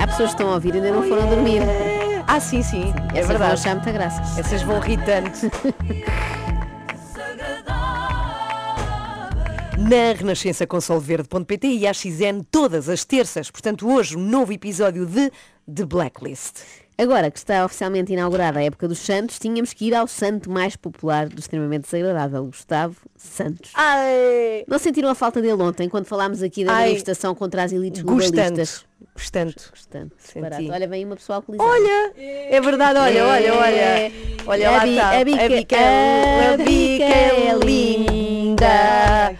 Há pessoas que estão a ouvir e ainda não foram dormir. Ah, sim, sim, é Essas vão verdade. achar muita graça. Essas vão rir tanto. Na Renascença com solverde.pt e à XN todas as terças. Portanto, hoje um novo episódio de The Blacklist. Agora que está oficialmente inaugurada a época dos Santos, tínhamos que ir ao santo mais popular do extremamente desagradável, Gustavo Santos. Ai! Não sentiram a falta dele ontem, quando falámos aqui da manifestação contra as elites globalistas? Senti. disparate. Olha, vem uma pessoa alcoolizada. Olha, é verdade, olha, olha, olha. Olha lá a, Bi- está. a Bica, a Bica, a Bica é linda.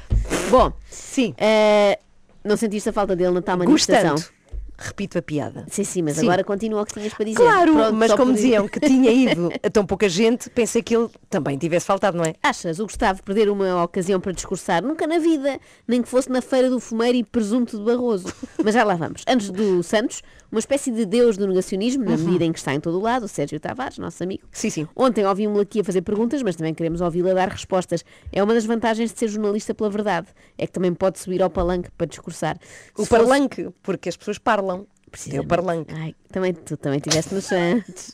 Bom, Sim, eh, não sentiste a falta dele na tal manifestação? gostando. Repito a piada. Sim, sim, mas Sim. agora continua o que tinhas para dizer. Claro, Pronto, mas como por- diziam que tinha ido a tão pouca gente, pensei que ele também tivesse faltado, não é? Achas o Gustavo perder uma ocasião para discursar? Nunca na vida, nem que fosse na feira do fumeiro e presunto de Barroso. Mas já lá vamos. Antes do Santos, uma espécie de deus do negacionismo, na medida em que está em todo o lado, o Sérgio Tavares, nosso amigo. Sim, sim. Ontem ouvimos-lo aqui a fazer perguntas, mas também queremos ouvi-lo a dar respostas. É uma das vantagens de ser jornalista pela verdade. É que também pode subir ao palanque para discursar. O Se fosse- parlanque, porque as pessoas parlam. É o parlanque. Ai, também, tu também estiveste nos Santos.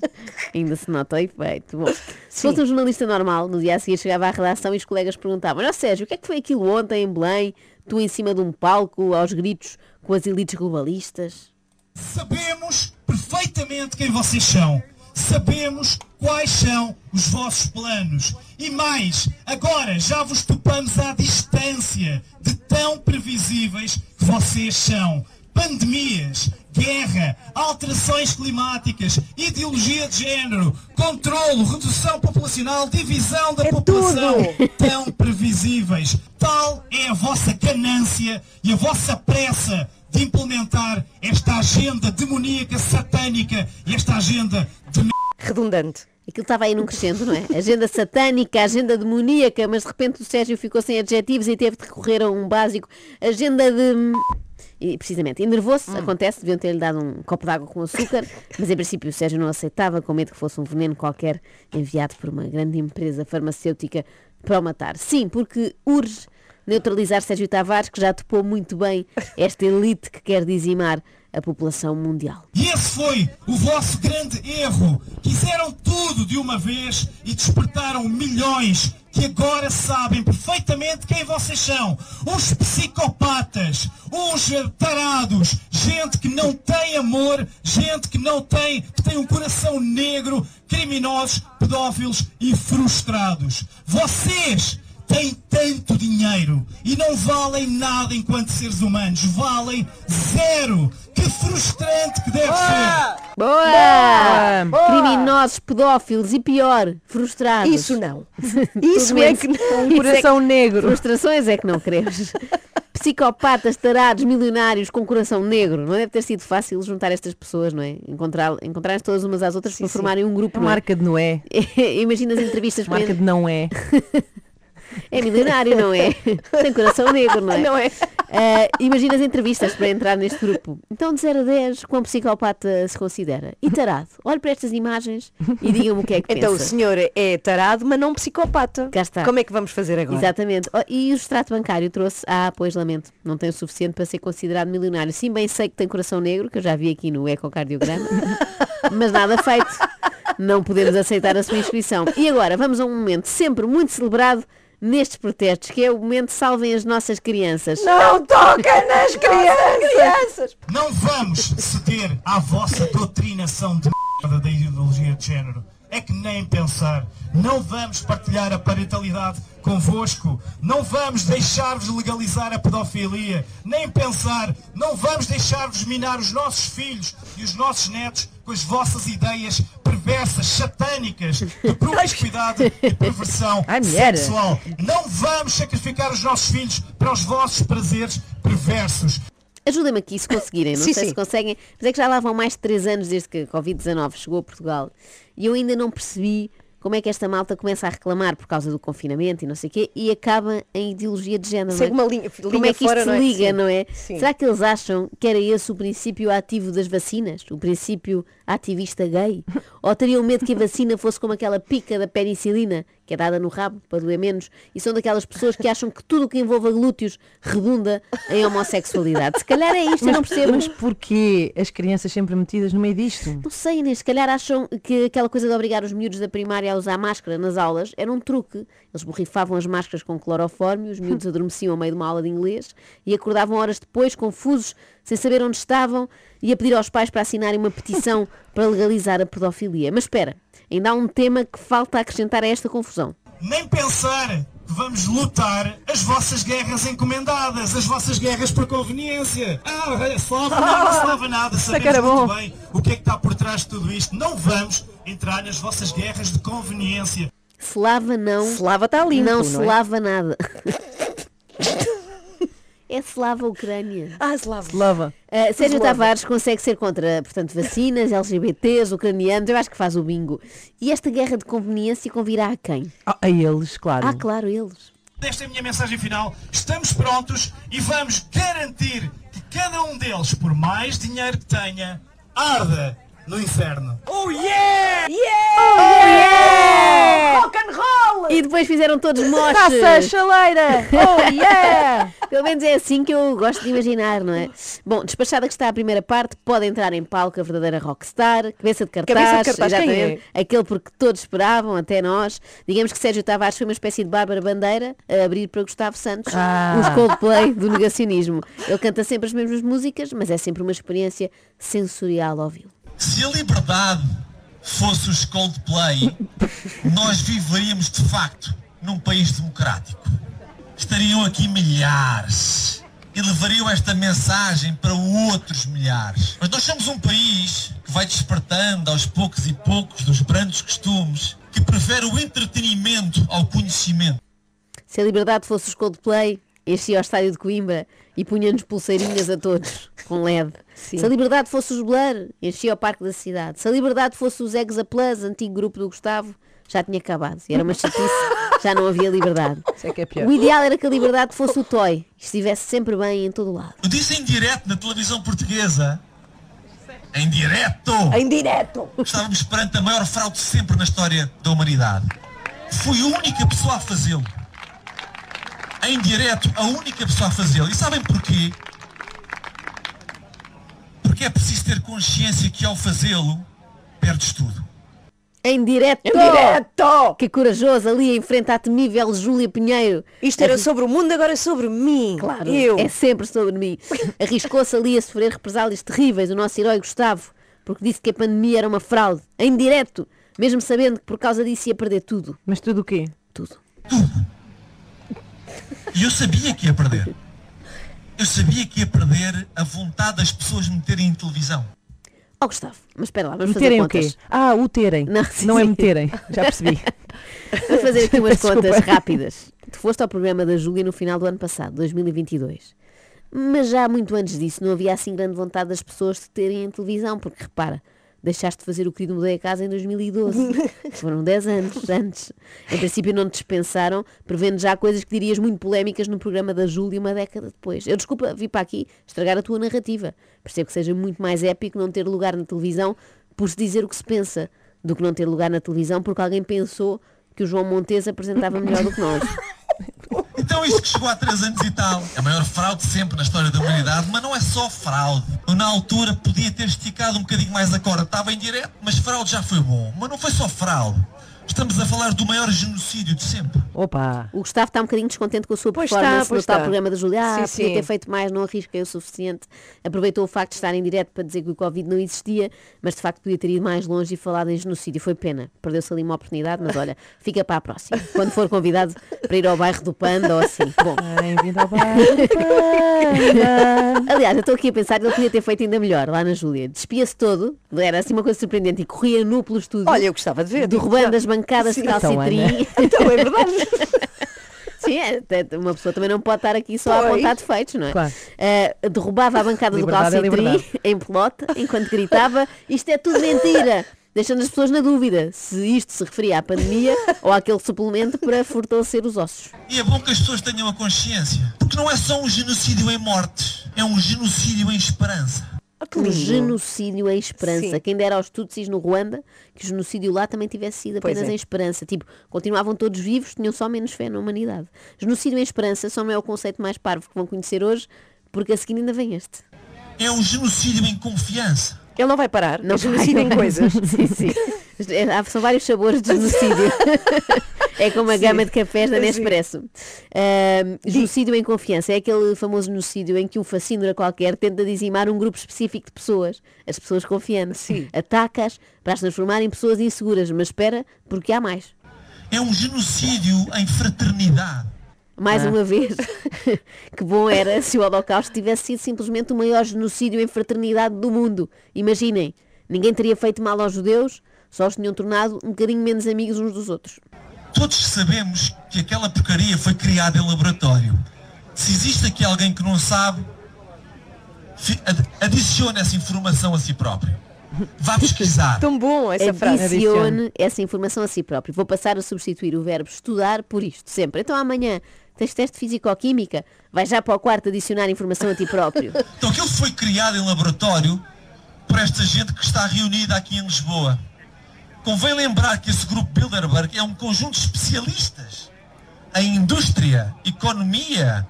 Ainda se nota o efeito. Bom, se Sim. fosse um jornalista normal, no dia a seguir chegava à redação e os colegas perguntavam: Ó Sérgio, o que é que foi aquilo ontem em Belém? Tu em cima de um palco, aos gritos, com as elites globalistas? Sabemos perfeitamente quem vocês são. Sabemos quais são os vossos planos. E mais, agora já vos topamos à distância de tão previsíveis que vocês são. Pandemias, guerra, alterações climáticas, ideologia de género, controlo, redução populacional, divisão da É população. tudo. Tão previsíveis. Tal é a vossa ganância e a vossa pressa de implementar esta agenda demoníaca, satânica e esta agenda de Redundante. Aquilo estava aí num crescendo, não é? Agenda satânica, agenda demoníaca, mas de repente o Sérgio ficou sem adjetivos e teve de recorrer a um básico. Agenda de. E, precisamente, enervou-se, acontece, deviam ter-lhe dado um copo de água com açúcar, mas em princípio o Sérgio não aceitava, com medo que fosse um veneno qualquer enviado por uma grande empresa farmacêutica para o matar. Sim, porque urge neutralizar Sérgio Tavares, que já topou muito bem esta elite que quer dizimar a população mundial. E esse foi o vosso grande erro. Quiseram tudo de uma vez e despertaram milhões que agora sabem perfeitamente quem vocês são. Uns psicopatas, uns tarados, gente que não tem amor, gente que não tem, que tem um coração negro, criminosos, pedófilos e frustrados. Vocês têm tanto dinheiro e não valem nada enquanto seres humanos. Valem zero. Que frustrante que deve ser. Boa! Criminosos, pedófilos e pior, frustrados. Isso não. Isso Tudo é que não. Isso é que- Coração negro. Frustrações é que não queremos. Psicopatas, tarados, milionários com coração negro. Não deve ter sido fácil juntar estas pessoas, não é? Encontrar, encontrarem todas umas às outras para sim. formarem um grupo. É? marca de Noé. Imagina as entrevistas Marca de não é. É milionário, não é? Tem coração negro, não é? Não é? Ah, imagina as entrevistas para entrar neste grupo. Então, de 0 a 10, quão psicopata se considera? E tarado? Olhe para estas imagens e diga-me o que é que Então o pensa. senhor é tarado, mas não psicopata. Cá está. Como é que vamos fazer agora? Exatamente. Oh, e o extrato bancário trouxe, ah, pois lamento, não tem o suficiente para ser considerado milionário. Sim, bem sei que tem coração negro, que eu já vi aqui no ecocardiograma, mas nada feito. Não podemos aceitar a sua inscrição. E agora, vamos a um momento sempre muito celebrado nestes protestos, que é o momento Salvem as Nossas Crianças. Não toca nas crianças! Não vamos ceder à vossa doutrinação de merda da ideologia de género. É que nem pensar. Não vamos partilhar a parentalidade convosco. Não vamos deixar-vos legalizar a pedofilia. Nem pensar. Não vamos deixar-vos minar os nossos filhos e os nossos netos com as vossas ideias perversas, satânicas, de promiscuidade e perversão sexual. Não vamos sacrificar os nossos filhos para os vossos prazeres perversos. Ajudem-me aqui se conseguirem, não Sim, sei sim. se conseguem, mas é que já lá vão mais de 3 anos desde que a Covid-19 chegou a Portugal e eu ainda não percebi como é que esta malta começa a reclamar por causa do confinamento e não sei o quê e acaba em ideologia de género. Segue é? uma linha- como linha é que isto fora, se é? liga, Sim. não é? Sim. Será que eles acham que era esse o princípio ativo das vacinas? O princípio ativista gay? Ou teriam medo que a vacina fosse como aquela pica da penicilina, que é dada no rabo para doer menos, e são daquelas pessoas que acham que tudo o que envolva glúteos redunda em homossexualidade. Se calhar é isto, eu não percebo. Mas porquê as crianças sempre metidas no meio disto? Não sei, Inês, se calhar acham que aquela coisa de obrigar os miúdos da primária a usar máscara nas aulas era um truque. Eles borrifavam as máscaras com clorofórmio, os miúdos adormeciam ao meio de uma aula de inglês e acordavam horas depois, confusos, sem saber onde estavam, e a pedir aos pais para assinarem uma petição para legalizar a pedofilia. Mas espera, ainda há um tema que falta acrescentar a esta confusão. Nem pensar que vamos lutar as vossas guerras encomendadas, as vossas guerras por conveniência. Ah, olha, slava nada, slava nada, sabemos era bom. muito bem o que é que está por trás de tudo isto. Não vamos entrar nas vossas guerras de conveniência. Se lava não, Slava está limpo, não não se é? lava nada. é Slava Ucrânia. Ah, Slava. Lava. Uh, Sérgio Slava. Tavares consegue ser contra, portanto, vacinas, LGBTs, ucranianos, eu acho que faz o bingo. E esta guerra de conveniência convirá a quem? Ah, a eles, claro. Ah, claro, eles. Esta é a minha mensagem final. Estamos prontos e vamos garantir que cada um deles, por mais dinheiro que tenha, arda no inferno. Rock and roll! E depois fizeram todos moches. Taça a chaleira! Oh yeah! Pelo menos é assim que eu gosto de imaginar, não é? Bom, despachada que está a primeira parte, pode entrar em palco a verdadeira rockstar, cabeça de cartaz, Cabeça de cartaz, quem exatamente, aquele porque todos esperavam, até nós. Digamos que Sérgio Tavares foi uma espécie de Bárbara Bandeira a abrir para Gustavo Santos, Ah. os Coldplay do negacionismo. Ele canta sempre as mesmas músicas, mas é sempre uma experiência sensorial ouvi-lo. Se a liberdade fosse os Coldplay, nós viveríamos de facto num país democrático. Estariam aqui milhares e levariam esta mensagem para outros milhares. Mas nós somos um país que vai despertando aos poucos e poucos dos brandos costumes, que prefere o entretenimento ao conhecimento. Se a liberdade fosse os Coldplay, enchia o estádio de Coimbra e punha-nos pulseirinhas a todos, com LED. Se a liberdade fosse os Blur, enchia o Parque da Cidade. Se a liberdade fosse os Exa Plus, antigo grupo do Gustavo, já tinha acabado. E era uma chatice, já não havia liberdade. Isso é que é pior. O ideal era que a liberdade fosse o Toy e estivesse sempre bem em todo o lado. Eu disse em direto na televisão portuguesa. Em direto! Em direto! Estávamos perante a maior fraude sempre na história da humanidade. Fui a única pessoa a fazê-lo. Em direto, a única pessoa a fazê-lo. E sabem porquê? Porque é preciso ter consciência que ao fazê-lo, perdes tudo. Em direto! Em direto! Que corajoso ali em frente à temível Júlia Pinheiro. Isto era sobre o mundo, agora é sobre mim. Claro, Eu. é sempre sobre mim. Arriscou-se ali a sofrer represálias terríveis o nosso herói Gustavo, porque disse que a pandemia era uma fraude, em direto, mesmo sabendo que por causa disso ia perder tudo. Mas tudo o quê? Tudo. E eu sabia que ia perder. Eu sabia que ia perder a vontade das pessoas me meterem em televisão. Ó Gustavo, mas espera lá, vamos Meterem fazer o quê? contas. Ah, o terem. Não, Não, sim, é sim. meterem. Já percebi. Vamos fazer aqui umas Desculpa. contas rápidas. Tu foste ao programa da Júlia no final do ano passado, 2022. Mas já muito antes disso não havia assim grande vontade das pessoas de terem em televisão, porque repara, deixaste de fazer o querido Mudei a Casa em 2012. Foram 10 anos antes. Em princípio não te dispensaram, prevendo já coisas que dirias muito polémicas no programa da Júlia uma década depois. Eu desculpa, vi para aqui estragar a tua narrativa. Percebo que seja muito mais épico não ter lugar na televisão por se dizer o que se pensa, do que não ter lugar na televisão porque alguém pensou que o João Montes apresentava melhor do que nós. Isto que chegou há três anos e tal. É a maior fraude sempre na história da humanidade, mas não é só fraude. Eu, na altura podia ter esticado um bocadinho mais a corda. Estava em direto, mas fraude já foi bom. Mas não foi só fraude. Estamos a falar do maior genocídio de sempre. Opa! O Gustavo está um bocadinho descontente com a sua Pois performance está, pois no tal está. programa da Júlia. Ah, Sim, podia sim. ter feito mais, não arrisquei o suficiente. Aproveitou o facto de estar em direto para dizer que o Covid não existia, mas de facto podia ter ido mais longe e falado em genocídio. Foi pena. Perdeu-se ali uma oportunidade, mas olha, fica para a próxima. Quando for convidado para ir ao bairro do Panda ou assim. Bom, Bem-vindo ao Panda. aliás, eu estou aqui a pensar que ele podia ter feito ainda melhor lá na Júlia. Despia-se todo, era assim uma coisa surpreendente, e corria nu pelo estúdio. Olha, eu gostava de ver. derrubando as bancadas de Sim. Então, calcitrim. Então é verdade. Sim, é, te- uma pessoa também não pode estar aqui só a Pois. apontar defeitos, não é? Claro. Eh, derrubava a bancada do Liberdade é calcitrim liberdade. em pelota enquanto gritava isto é tudo mentira, deixando as pessoas na dúvida se isto se referia à pandemia ou àquele suplemento para fortalecer os ossos. E é bom que as pessoas tenham a consciência. Porque não é só um genocídio em mortes. É um genocídio em esperança. Que um lindo. genocídio em esperança. Sim. Quem dera aos Tutsis no Ruanda que o genocídio lá também tivesse sido apenas é. em esperança. Tipo, continuavam todos vivos, tinham só menos fé na humanidade. Genocídio em esperança só não é o conceito mais parvo que vão conhecer hoje, porque a seguir ainda vem este. É um genocídio em confiança. Ele não vai parar. Não Não genocídio vai, em coisas. sim, sim. É, São vários sabores de genocídio. é como a gama de cafés da Sim. Nespresso. Ahm, genocídio em confiança é aquele famoso genocídio em que um fascínora qualquer tenta dizimar um grupo específico de pessoas, as pessoas confiantes. Sim. Ataca-as para as transformar em pessoas inseguras, mas espera, porque há mais. É um genocídio em fraternidade. Mais uma vez, que bom era se o Holocausto tivesse sido simplesmente o maior genocídio em fraternidade do mundo. Imaginem, ninguém teria feito mal aos judeus, só os tinham tornado um bocadinho menos amigos uns dos outros. Todos sabemos que aquela porcaria foi criada em laboratório. Se existe aqui alguém que não sabe, adicione essa informação a si próprio. Vá pesquisar. Tão bom essa frase. Adicione essa informação a si próprio. Vou passar a substituir o verbo estudar por isto, sempre. Então amanhã tens teste de físico-química, vai já para o quarto adicionar informação a ti próprio. Então aquilo foi criado em laboratório por esta gente que está reunida aqui em Lisboa. Convém lembrar que esse grupo Bilderberg é um conjunto de especialistas em indústria, economia,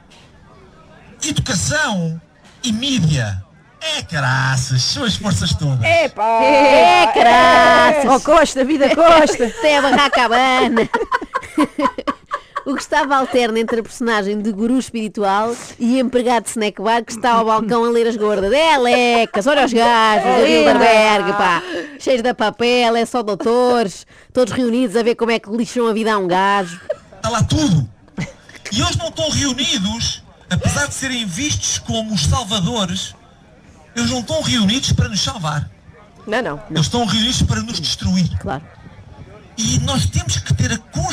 educação e mídia. É caraças, são as forças todas. Epá! É, caraças! Oh Costa, vida Costa! Até a barraca abana. O Gustavo alterna entre a personagem de guru espiritual e empregado de snack bar que está ao balcão a ler as gordas. É lecas, olha os gajos, a Bilderberg, pá. Cheios de papel, é só doutores, todos reunidos a ver como é que lixam a vida a um gajo. Está lá tudo. E eles não estão reunidos, apesar de serem vistos como os salvadores, eles não estão reunidos para nos salvar. Não, não. Eles estão reunidos para nos destruir. Claro. E nós temos que ter a consciência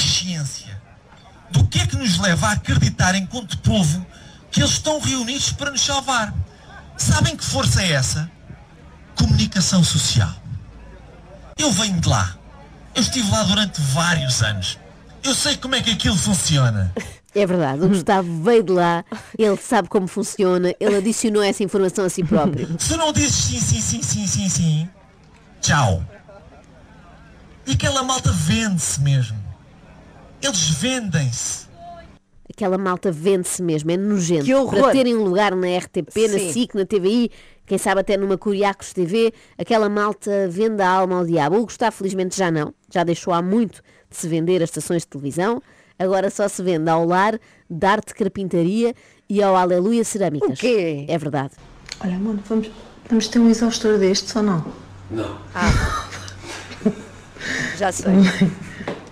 nos leva a acreditar enquanto povo que eles estão reunidos para nos salvar. Sabem que força é essa? Comunicação social. Eu venho de lá. Eu estive lá durante vários anos. Eu sei como é que aquilo funciona. É verdade, o Gustavo veio de lá, ele sabe como funciona, ele adicionou essa informação a si próprio. Se não dizes sim, sim, sim, sim, sim, sim, tchau. E aquela malta vende-se mesmo. Eles vendem-se. Aquela malta vende-se mesmo, é nojento. Que horror. Para terem um lugar na RTP, na Sim. SIC, na TVI, quem sabe até numa Curiacos TV, aquela malta vende a alma ao diabo. O Gustavo felizmente já não, já deixou há muito de se vender as estações de televisão, agora só se vende ao lar, de arte carpintaria e ao Aleluia Cerâmicas. O quê? É verdade. Olha, amor, vamos, vamos ter um exaustor destes ou não? Já sei.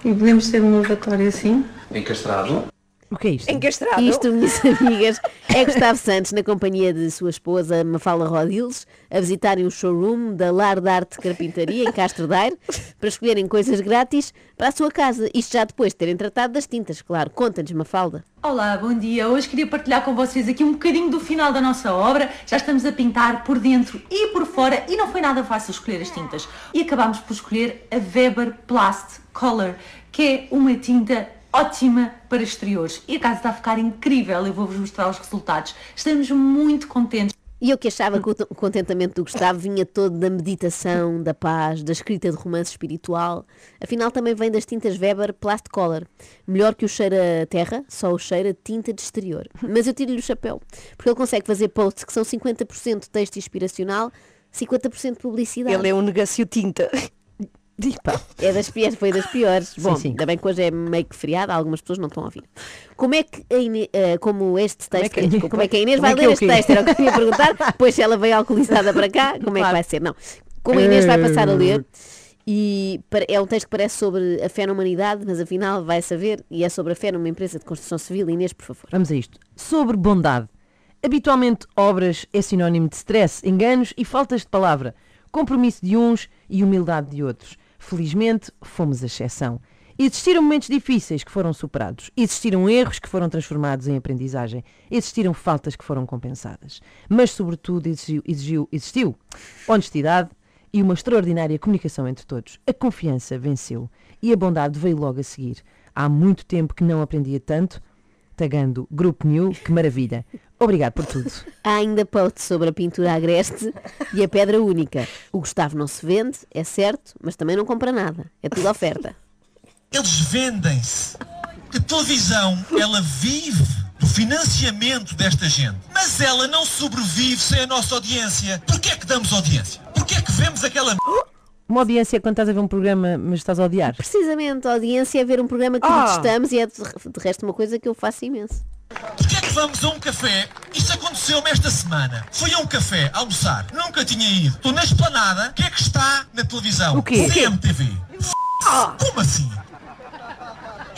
E podemos ter um lavatório assim? Encastrado. O que é isto? Encastrado. Isto, minhas amigas, é Gustavo Santos na companhia de sua esposa Mafalda Rodiles a visitarem o showroom da Lar de Arte Carpintaria em Castro Daire para escolherem coisas grátis para a sua casa. Isto já depois de terem tratado das tintas, claro. Conta-nos, Mafalda. Olá, bom dia. Hoje queria partilhar com vocês aqui um bocadinho do final da nossa obra. Já estamos a pintar por dentro e por fora e não foi nada fácil escolher as tintas. E acabámos por escolher a Weber Plast Color, que é uma tinta ótima para exteriores. E a casa está a ficar incrível. Eu vou-vos mostrar os resultados. Estamos muito contentes. E eu que achava que o contentamento do Gustavo vinha todo da meditação, da paz, da escrita de romance espiritual. Afinal, também vem das tintas Weber Plast Color. Melhor que o cheiro a terra, só o cheiro a tinta de exterior. Mas eu tiro-lhe o chapéu, porque ele consegue fazer posts que são 50% texto inspiracional, 50% publicidade. Ele é um negócio tinta. Pá. É das piores, foi das piores. Bom, sim. ainda bem que hoje é meio que feriado, algumas pessoas não estão a ouvir. Como é que a Inês, eh, como este texto, é que desculpa, como é que a Inês como é vai é ler este texto? Era o que eu ia perguntar, depois se ela veio alcoolizada para cá, como é que Claro. vai ser? Não. Como a Inês vai passar a ler, e é um texto que parece sobre a fé na humanidade, mas afinal vai saber, e é sobre a fé numa empresa de construção civil. Inês, por favor. Vamos a isto. Sobre bondade. Habitualmente, obras é sinónimo de stress, enganos e faltas de palavra, compromisso de uns e humildade de outros. Felizmente, fomos a exceção. Existiram momentos difíceis que foram superados. Existiram erros que foram transformados em aprendizagem. Existiram faltas que foram compensadas. Mas, sobretudo, exigiu, exigiu- existiu honestidade e uma extraordinária comunicação entre todos. A confiança venceu e a bondade veio logo a seguir. Há muito tempo que não aprendia tanto tagando Grupo New, que maravilha. Obrigado por tudo. Há ainda posts sobre a pintura agreste e a pedra única. O Gustavo não se vende, é certo, mas também não compra nada. É tudo oferta. Eles vendem-se. A televisão, ela vive do financiamento desta gente. Mas ela não sobrevive sem a nossa audiência. Porquê é que damos audiência? Porquê é que vemos aquela. Uma audiência quando estás a ver um programa, mas estás a odiar. Precisamente, a audiência é ver um programa que Ah. detestamos e é de de resto uma coisa que eu faço imenso. Porquê é que vamos a um café? Isto aconteceu-me esta semana. Fui a um café almoçar. Nunca tinha ido. Estou na esplanada. O que é que está na televisão? O quê? CMTV. F***. Como assim?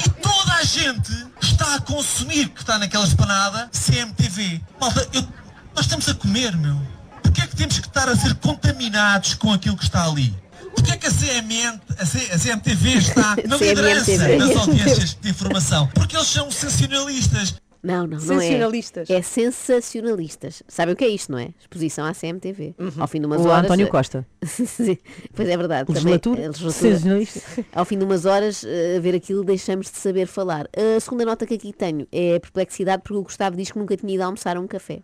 E toda a gente está a consumir que está naquela esplanada CMTV. Malta, eu- nós estamos a comer, meu. Porquê é que temos que estar a ser contaminados com aquilo que está ali? Porquê é que a, CMN, a, C- a CMTV está na liderança nas audiências de informação? Porque eles são sensacionalistas. Não, não, não é. Sensacionalistas. É sensacionalistas. Sabem o que é isto, não é? Exposição à CMTV. Ao fim de umas O horas. António Costa. Sim, pois é verdade. Legislatura? Também, a legislatura. Sensacionalista. Ao fim de umas horas, eh, a ver aquilo, deixamos de saber falar. A segunda nota que aqui tenho é a perplexidade porque o Gustavo diz que nunca tinha ido almoçar a um café.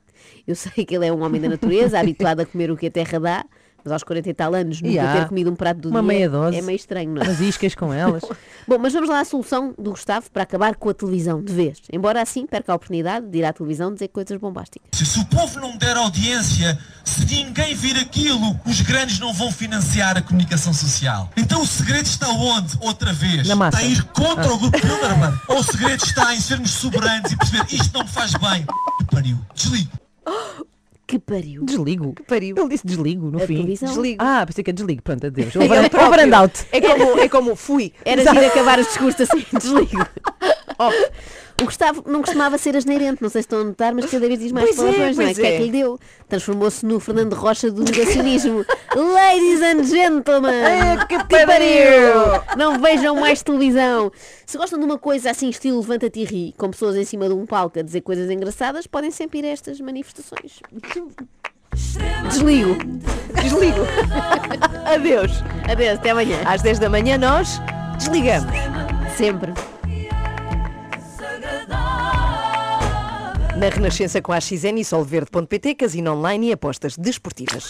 Eu sei que ele é um homem da natureza, habituado a comer o que a terra dá, mas aos 40 e tal anos nunca Ya. ter comido um prato do Uma dia meia dose. é meio estranho, não é? Umas iscas com elas. Bom, mas vamos lá à solução do Gustavo para acabar com a televisão de vez. Embora assim perca a oportunidade de ir à televisão dizer coisas bombásticas. Se o povo não der audiência, se ninguém vir aquilo, os grandes não vão financiar a comunicação social. Então o segredo está onde? Outra vez. Na massa. Está a ir contra o grupo Bilderman. Ou o segredo está em sermos soberanos e perceber isto não me faz bem. Pariu. Desligo. Que pariu. Desligo. pariu. Ele disse desligo no A fim. televisão. Desligo. Ah, pensei que é desligo. Pronto, adeus. É Over, over and out. É como, é como fui. Era giro acabar os discursos assim, desligo. O Gustavo não costumava ser asneirente, não sei se estão a notar, mas cada vez diz mais Pois é, palavrões, não é? pois Que é é. que lhe deu? Transformou-se no Fernando Rocha do negacionismo. Ladies and gentlemen! É, que pariu! Não vejam mais televisão. Se gostam de uma coisa assim, estilo levanta-te e ri, com pessoas em cima de um palco a dizer coisas engraçadas, podem sempre ir a estas manifestações. Desligo. Desligo. Adeus. Adeus, até amanhã. Às 10 da manhã nós desligamos. Sempre. Na Renascença com a XN e solverde.pt, casino online e apostas desportivas.